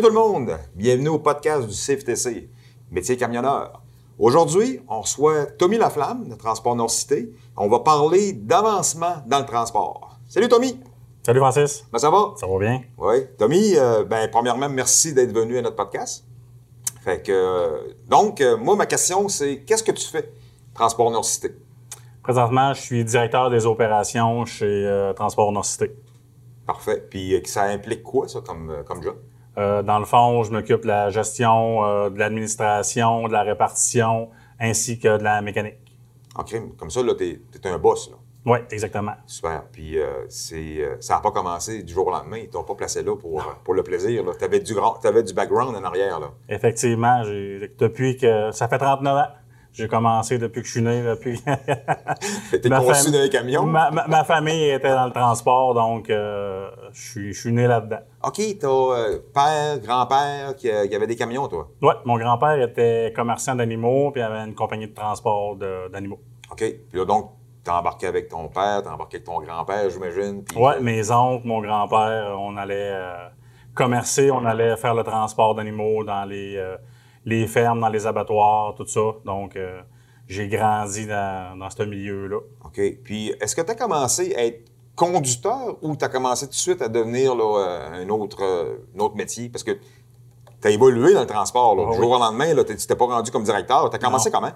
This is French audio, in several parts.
Salut tout le monde, bienvenue au podcast du CFTC, métier camionneur. Aujourd'hui, on reçoit Tommy Laflamme de Transport Nord-Cité. On va parler d'avancement dans le transport. Salut Tommy! Salut Francis. Ben, ça va? Ça va bien? Oui. Tommy, euh, ben, premièrement, merci d'être venu à notre podcast. Fait que, euh, donc, euh, moi, ma question, c'est qu'est-ce que tu fais, Transport Nord-Cité? Présentement, je suis directeur des opérations chez Transport Nord-Cité. Parfait. Puis, ça implique quoi, ça, comme, comme job? Euh, dans le fond, je m'occupe de la gestion, euh, de l'administration, de la répartition, ainsi que de la mécanique. OK. Comme ça, là, t'es es un boss, là. Oui, exactement. Super. Puis euh, c'est, ça n'a pas commencé du jour au lendemain. Ils t'ont pas placé là pour, pour le plaisir. Tu avais du, grand, avais du background en arrière. Là. Effectivement, depuis que ça fait 39 ans, j'ai commencé depuis que je suis né. Depuis T'étais conçu fam- dans les camions. ma, ma- ma famille était dans le transport, donc euh, je suis, je suis né là-dedans. OK, t'as euh, père, grand-père qui, euh, qui avait des camions, toi? Ouais, mon grand-père était commerçant d'animaux, puis il avait une compagnie de transport d'animaux. OK. Puis là, donc, t'as embarqué avec ton père, t'as embarqué avec ton grand-père, j'imagine. Puis, euh, mes oncles, mon grand-père, on allait euh, commercer, on allait faire le transport d'animaux dans les, euh, les fermes, dans les abattoirs, tout ça. Donc, euh, j'ai grandi dans, dans ce milieu-là. OK. Puis, est-ce que tu as commencé à être conducteur ou tu as commencé tout de suite à devenir là, euh, un, autre, euh, un autre métier? Parce que tu as évolué dans le transport. Là. Ah du oui. jour au lendemain, tu t'es pas rendu comme directeur. Tu as commencé comment?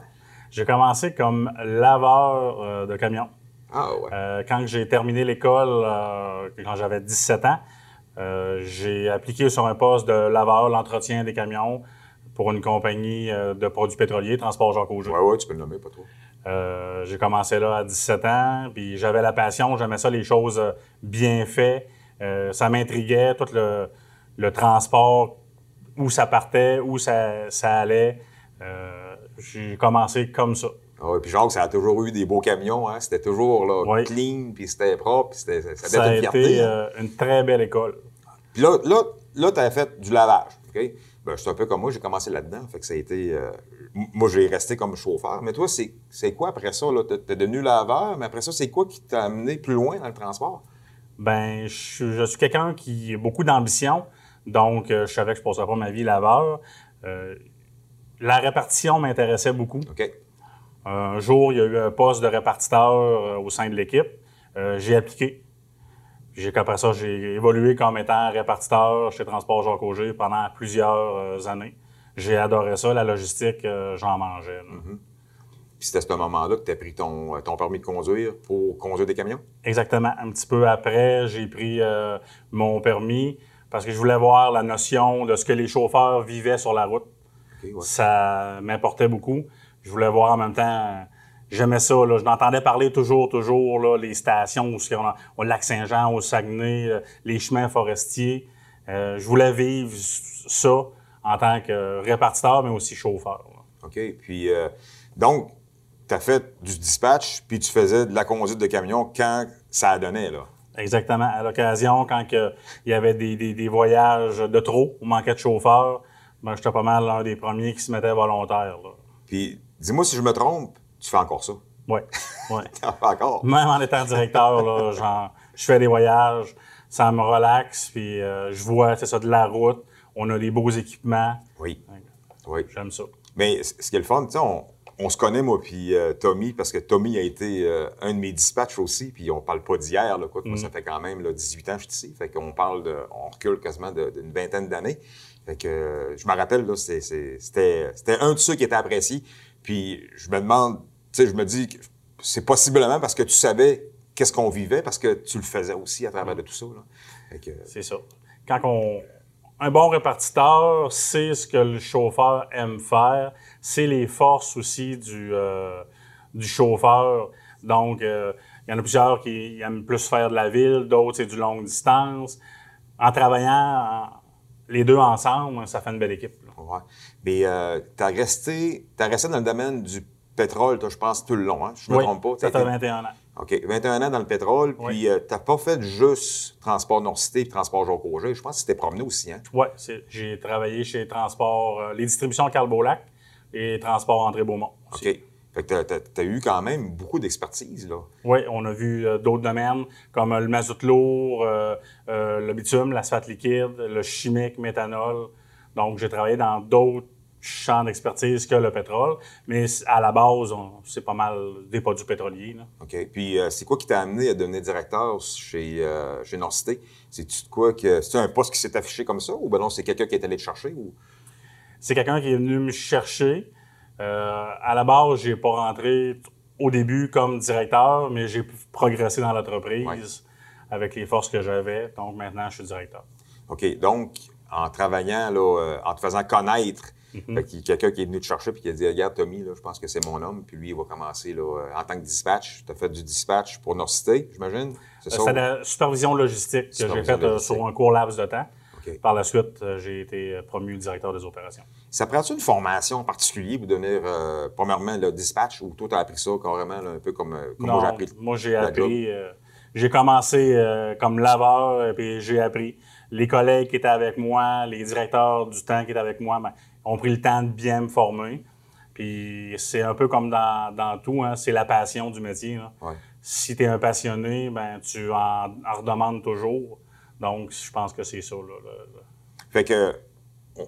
J'ai commencé comme laveur euh, de camions. Ah, ouais. Quand j'ai terminé l'école, quand j'avais 17 ans, j'ai appliqué sur un poste de laveur, l'entretien des camions pour une compagnie euh, de produits pétroliers, Transport Jacques Auger. Ouais, ouais, tu peux le nommer, pas trop. Euh, j'ai commencé là à 17 ans, puis j'avais la passion, j'aimais ça, les choses euh, bien faites. Euh, ça m'intriguait, tout le, le transport, où ça partait, où ça, ça allait. Euh, j'ai commencé comme ça. Ah ouais, puis Jacques, ça a toujours eu des beaux camions. Hein? C'était toujours là, Oui. clean, puis c'était propre, puis c'était, ça Ça a été hein. une très belle école. Puis là, là, là tu as fait du lavage. OK? Ben, c'est un peu comme moi, j'ai commencé là-dedans. Fait que ça a été. euh, moi, j'ai resté comme chauffeur. Mais toi, c'est, quoi après ça? T'es, t'es devenu laveur, mais après ça, c'est quoi qui t'a amené plus loin dans le transport? Ben, je, suis- je suis quelqu'un qui a beaucoup d'ambition, donc euh, je savais que je ne passerais pas ma vie laveur. Euh, la répartition m'intéressait beaucoup. OK? Un jour, il y a eu un poste de répartiteur euh, au sein de l'équipe. J'ai appliqué. J'ai qu'après ça, j'ai évolué comme étant répartiteur chez Transport Jacques Auger pendant plusieurs euh, années. J'ai adoré ça, la logistique, euh, j'en mangeais. là. Puis c'était à ce moment-là que tu as pris ton, ton permis de conduire pour conduire des camions? Exactement. Un petit peu après, j'ai pris euh, mon permis parce que je voulais voir la notion de ce que les chauffeurs vivaient sur la route. Ouais. Ça m'importait beaucoup. Je voulais voir en même temps, euh, j'aimais ça. Là. Je l'entendais parler toujours, toujours, là, les stations, où on a, au Lac-Saint-Jean, au Saguenay, euh, les chemins forestiers. Euh, je voulais vivre ça en tant que répartiteur, mais aussi chauffeur. là. OK? Puis, euh, donc, tu as fait du dispatch, puis tu faisais de la conduite de camion quand ça a donné, là. Exactement. À l'occasion, quand il y avait des, des- des voyages de trop, on manquait de chauffeurs, ben, j'étais pas mal l'un des premiers qui se mettait volontaire. Là. Puis, dis-moi si je me trompe, tu fais encore ça. Ouais, ouais. Tu en fais encore? Même en étant directeur, là, genre, je fais des voyages, ça me relaxe, puis euh, je vois, c'est ça, de la route, on a des beaux équipements, Oui. Oui. j'aime ça. Mais ce qui est le fun, tu sais, on, on se connaît, moi, puis euh, Tommy, parce que Tommy a été euh, un de mes dispatchs aussi, puis on parle pas d'hier, là, quoi. Moi, ça fait quand même là, 18 ans que je suis ici. Fait qu'on parle de. On recule quasiment d'une vingtaine d'années. Fait que euh, je me rappelle, là, c'était un de ceux qui était apprécié. Puis je me demande, sais, je me dis que c'est possiblement parce que tu savais qu'est-ce qu'on vivait, parce que tu le faisais aussi à travers de tout ça, C'est ça. Quand on. Un bon répartiteur sait ce que le chauffeur aime faire, c'est les forces aussi du, euh, du chauffeur. Donc, euh, il y en a plusieurs qui aiment plus faire de la ville, d'autres c'est du longue distance. En travaillant les deux ensemble, ça fait une belle équipe. là. Ouais. Mais euh, resté, t'as resté dans le domaine du pétrole, je pense, tout le long, hein? Je me oui, trompe pas. ça fait été- 21 ans. OK. 21 ans dans le pétrole, Oui. puis euh, t'as pas fait juste Transport Nord-Cité et Transport Auger. Je pense que c'était promené aussi, hein? Oui, j'ai travaillé chez Transport, euh, les distributions Carl Beaulac et Transport André Beaumont. aussi. OK. Fait que tu as, eu quand même beaucoup d'expertise, là. Oui, on a vu euh, d'autres domaines comme euh, le mazout lourd, le bitume, l'asphalte liquide, le chimique, méthanol. Donc, j'ai travaillé dans d'autres champs d'expertise que le pétrole, mais à la base, c'est pas mal des produits pétroliers. Là. OK. Puis, c'est quoi qui t'a amené à devenir directeur chez, chez Norcité? C'est-tu quoi que. C'est un poste qui s'est affiché comme ça ou ben non, c'est quelqu'un qui est allé te chercher? Ou... C'est quelqu'un qui est venu me chercher. Euh, à la base, j'ai pas rentré au début comme directeur, mais j'ai progressé dans l'entreprise avec les forces que j'avais. Donc maintenant, je suis directeur. OK. Donc, en travaillant, là, euh, en te faisant connaître, quelqu'un qui est venu te chercher et qui a dit Regarde, Tommy, là, je pense que c'est mon homme. Puis lui, il va commencer là, euh, en tant que dispatch. Tu as fait du dispatch pour Norcité, j'imagine? C'est ça? C'est la supervision logistique que j'ai faite sur un court laps de temps. Par la suite, euh, j'ai été promu directeur des opérations. Ça prend-tu une formation en particulier pour devenir, euh, premièrement, le dispatch, ou toi, tu as appris ça carrément, un peu comme, euh, comme moi j'ai appris? Moi, j'ai appris. j'ai commencé comme laveur, et puis j'ai appris. Les collègues qui étaient avec moi, les directeurs du temps qui étaient avec moi, ben, ont pris le temps de bien me former. Puis c'est un peu comme dans, tout, hein, c'est la passion du métier. Si tu es un passionné, ben, tu en, en redemandes toujours. Donc, je pense que c'est ça. Là, Fait que,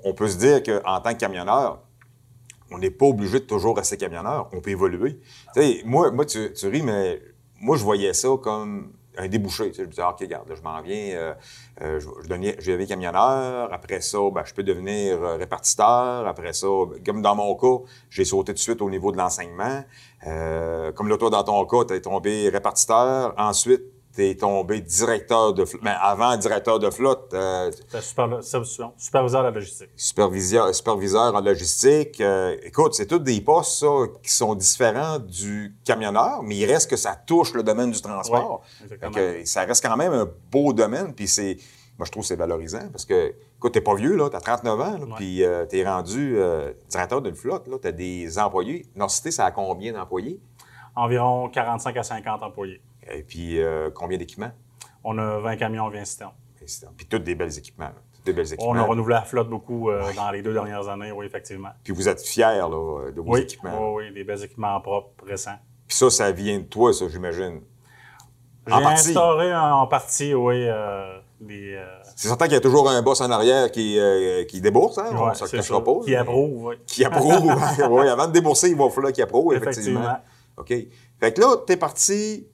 on peut se dire qu'en tant que camionneur, on n'est pas obligé de toujours rester camionneur. On peut évoluer. Tu sais, moi, moi tu, ris, mais moi, je voyais ça comme un débouché. Tu sais, je me disais, OK, regarde, je m'en viens, euh, euh, je, je, deviens camionneur. Après ça, ben, je peux devenir euh, répartiteur. Après ça, comme dans mon cas, j'ai sauté tout de suite au niveau de l'enseignement. comme là, toi, dans ton cas, tu es tombé répartiteur. Ensuite, tu es tombé directeur de flotte. Mais avant directeur de flotte. Euh, superviseur de la logistique. Superviseur, superviseur en logistique. Euh, écoute, c'est tous des postes, ça, qui sont différents du camionneur, mais il reste que ça touche le domaine du transport. ça reste quand même un beau domaine, puis c'est. Moi, je trouve que c'est valorisant parce que, écoute, t'es pas vieux, là, t'as 39 ans, puis euh, tu es rendu directeur d'une flotte, là, t'as des employés. Norcité, ça a combien d'employés? Environ 45 à 50 employés. Et puis, euh, combien d'équipements? On a 20 camions, 20 citernes. Puis, tous des belles équipements. Des belles équipements. On a renouvelé la flotte beaucoup euh, dans les deux dernières années, oui, effectivement. Puis, vous êtes fiers là, de vos équipements? Oui, oui, des belles équipements propres, récents. Puis ça, ça vient de toi, ça, j'imagine? J'ai instauré en partie, oui, euh, C'est certain qu'il y a toujours un boss en arrière qui, qui débourse, hein? on se cachera pas. Qui approuve, oui. Qui approuve, oui. Avant de débourser, il va falloir qu'il approuve, effectivement. effectivement. OK. Fait que là, tu es parti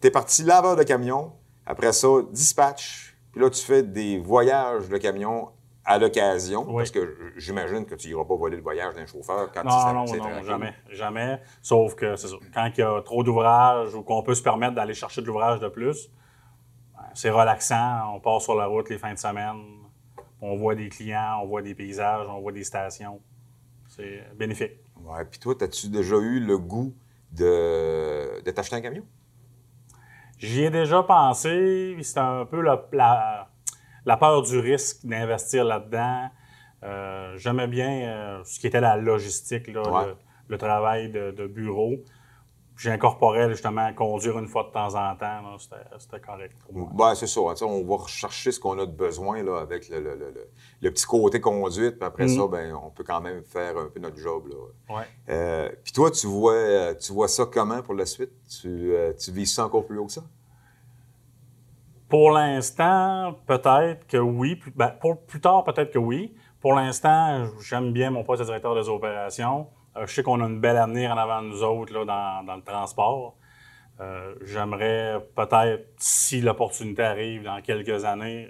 tu es parti laveur de camion, après ça, dispatch, puis là, tu fais des voyages de camion à l'occasion, parce que j'imagine que tu n'iras pas voler le voyage d'un chauffeur quand non, tu Non, non, jamais, jamais. Sauf que, c'est ça, quand il y a trop d'ouvrages ou qu'on peut se permettre d'aller chercher de l'ouvrage de plus, ben, c'est relaxant. On part sur la route les fins de semaine, on voit des clients, on voit des paysages, on voit des stations. C'est bénéfique. Ouais, puis toi, as-tu déjà eu le goût de, de t'acheter un camion? J'y ai déjà pensé. C'est un peu la, peur du risque d'investir là-dedans. Euh, j'aimais bien euh, ce qui était la logistique, le, travail de, bureau. J'incorporais justement conduire une fois de temps en temps. C'était correct pour moi. Ben, c'est ça. On va rechercher ce qu'on a de besoin là, avec le, petit côté conduite. Puis après ça, ben, on peut quand même faire un peu notre job. Ouais. Euh, puis toi, tu vois, tu vois ça comment pour la suite? Tu, tu vis ça encore plus haut que ça? Pour l'instant, peut-être que oui. Ben, pour plus tard, peut-être que oui. Pour l'instant, j'aime bien mon poste de directeur des opérations. Euh, je sais qu'on a une belle avenir en avant de nous autres là, dans, le transport. Euh, j'aimerais peut-être, si l'opportunité arrive dans quelques années,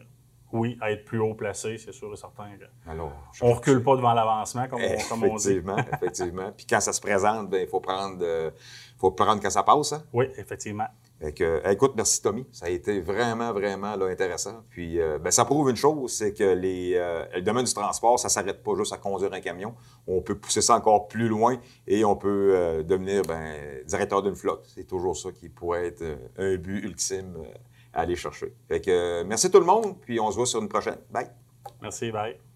oui, être plus haut placé, c'est sûr et certain. Alors, on ne recule pas devant l'avancement, comme, on, dit. Effectivement, effectivement. Puis quand ça se présente, ben, il faut prendre, euh, faut prendre quand ça passe. Hein? Oui, effectivement. Euh, écoute, merci Tommy. Ça a été vraiment, vraiment intéressant. Puis euh, ben, ça prouve une chose, c'est que les, euh, le domaine du transport, ça ne s'arrête pas juste à conduire un camion. On peut pousser ça encore plus loin et on peut devenir ben, directeur d'une flotte. C'est toujours ça qui pourrait être un but ultime à aller chercher. Fait que merci tout le monde, puis on se voit sur une prochaine. Bye. Merci, bye.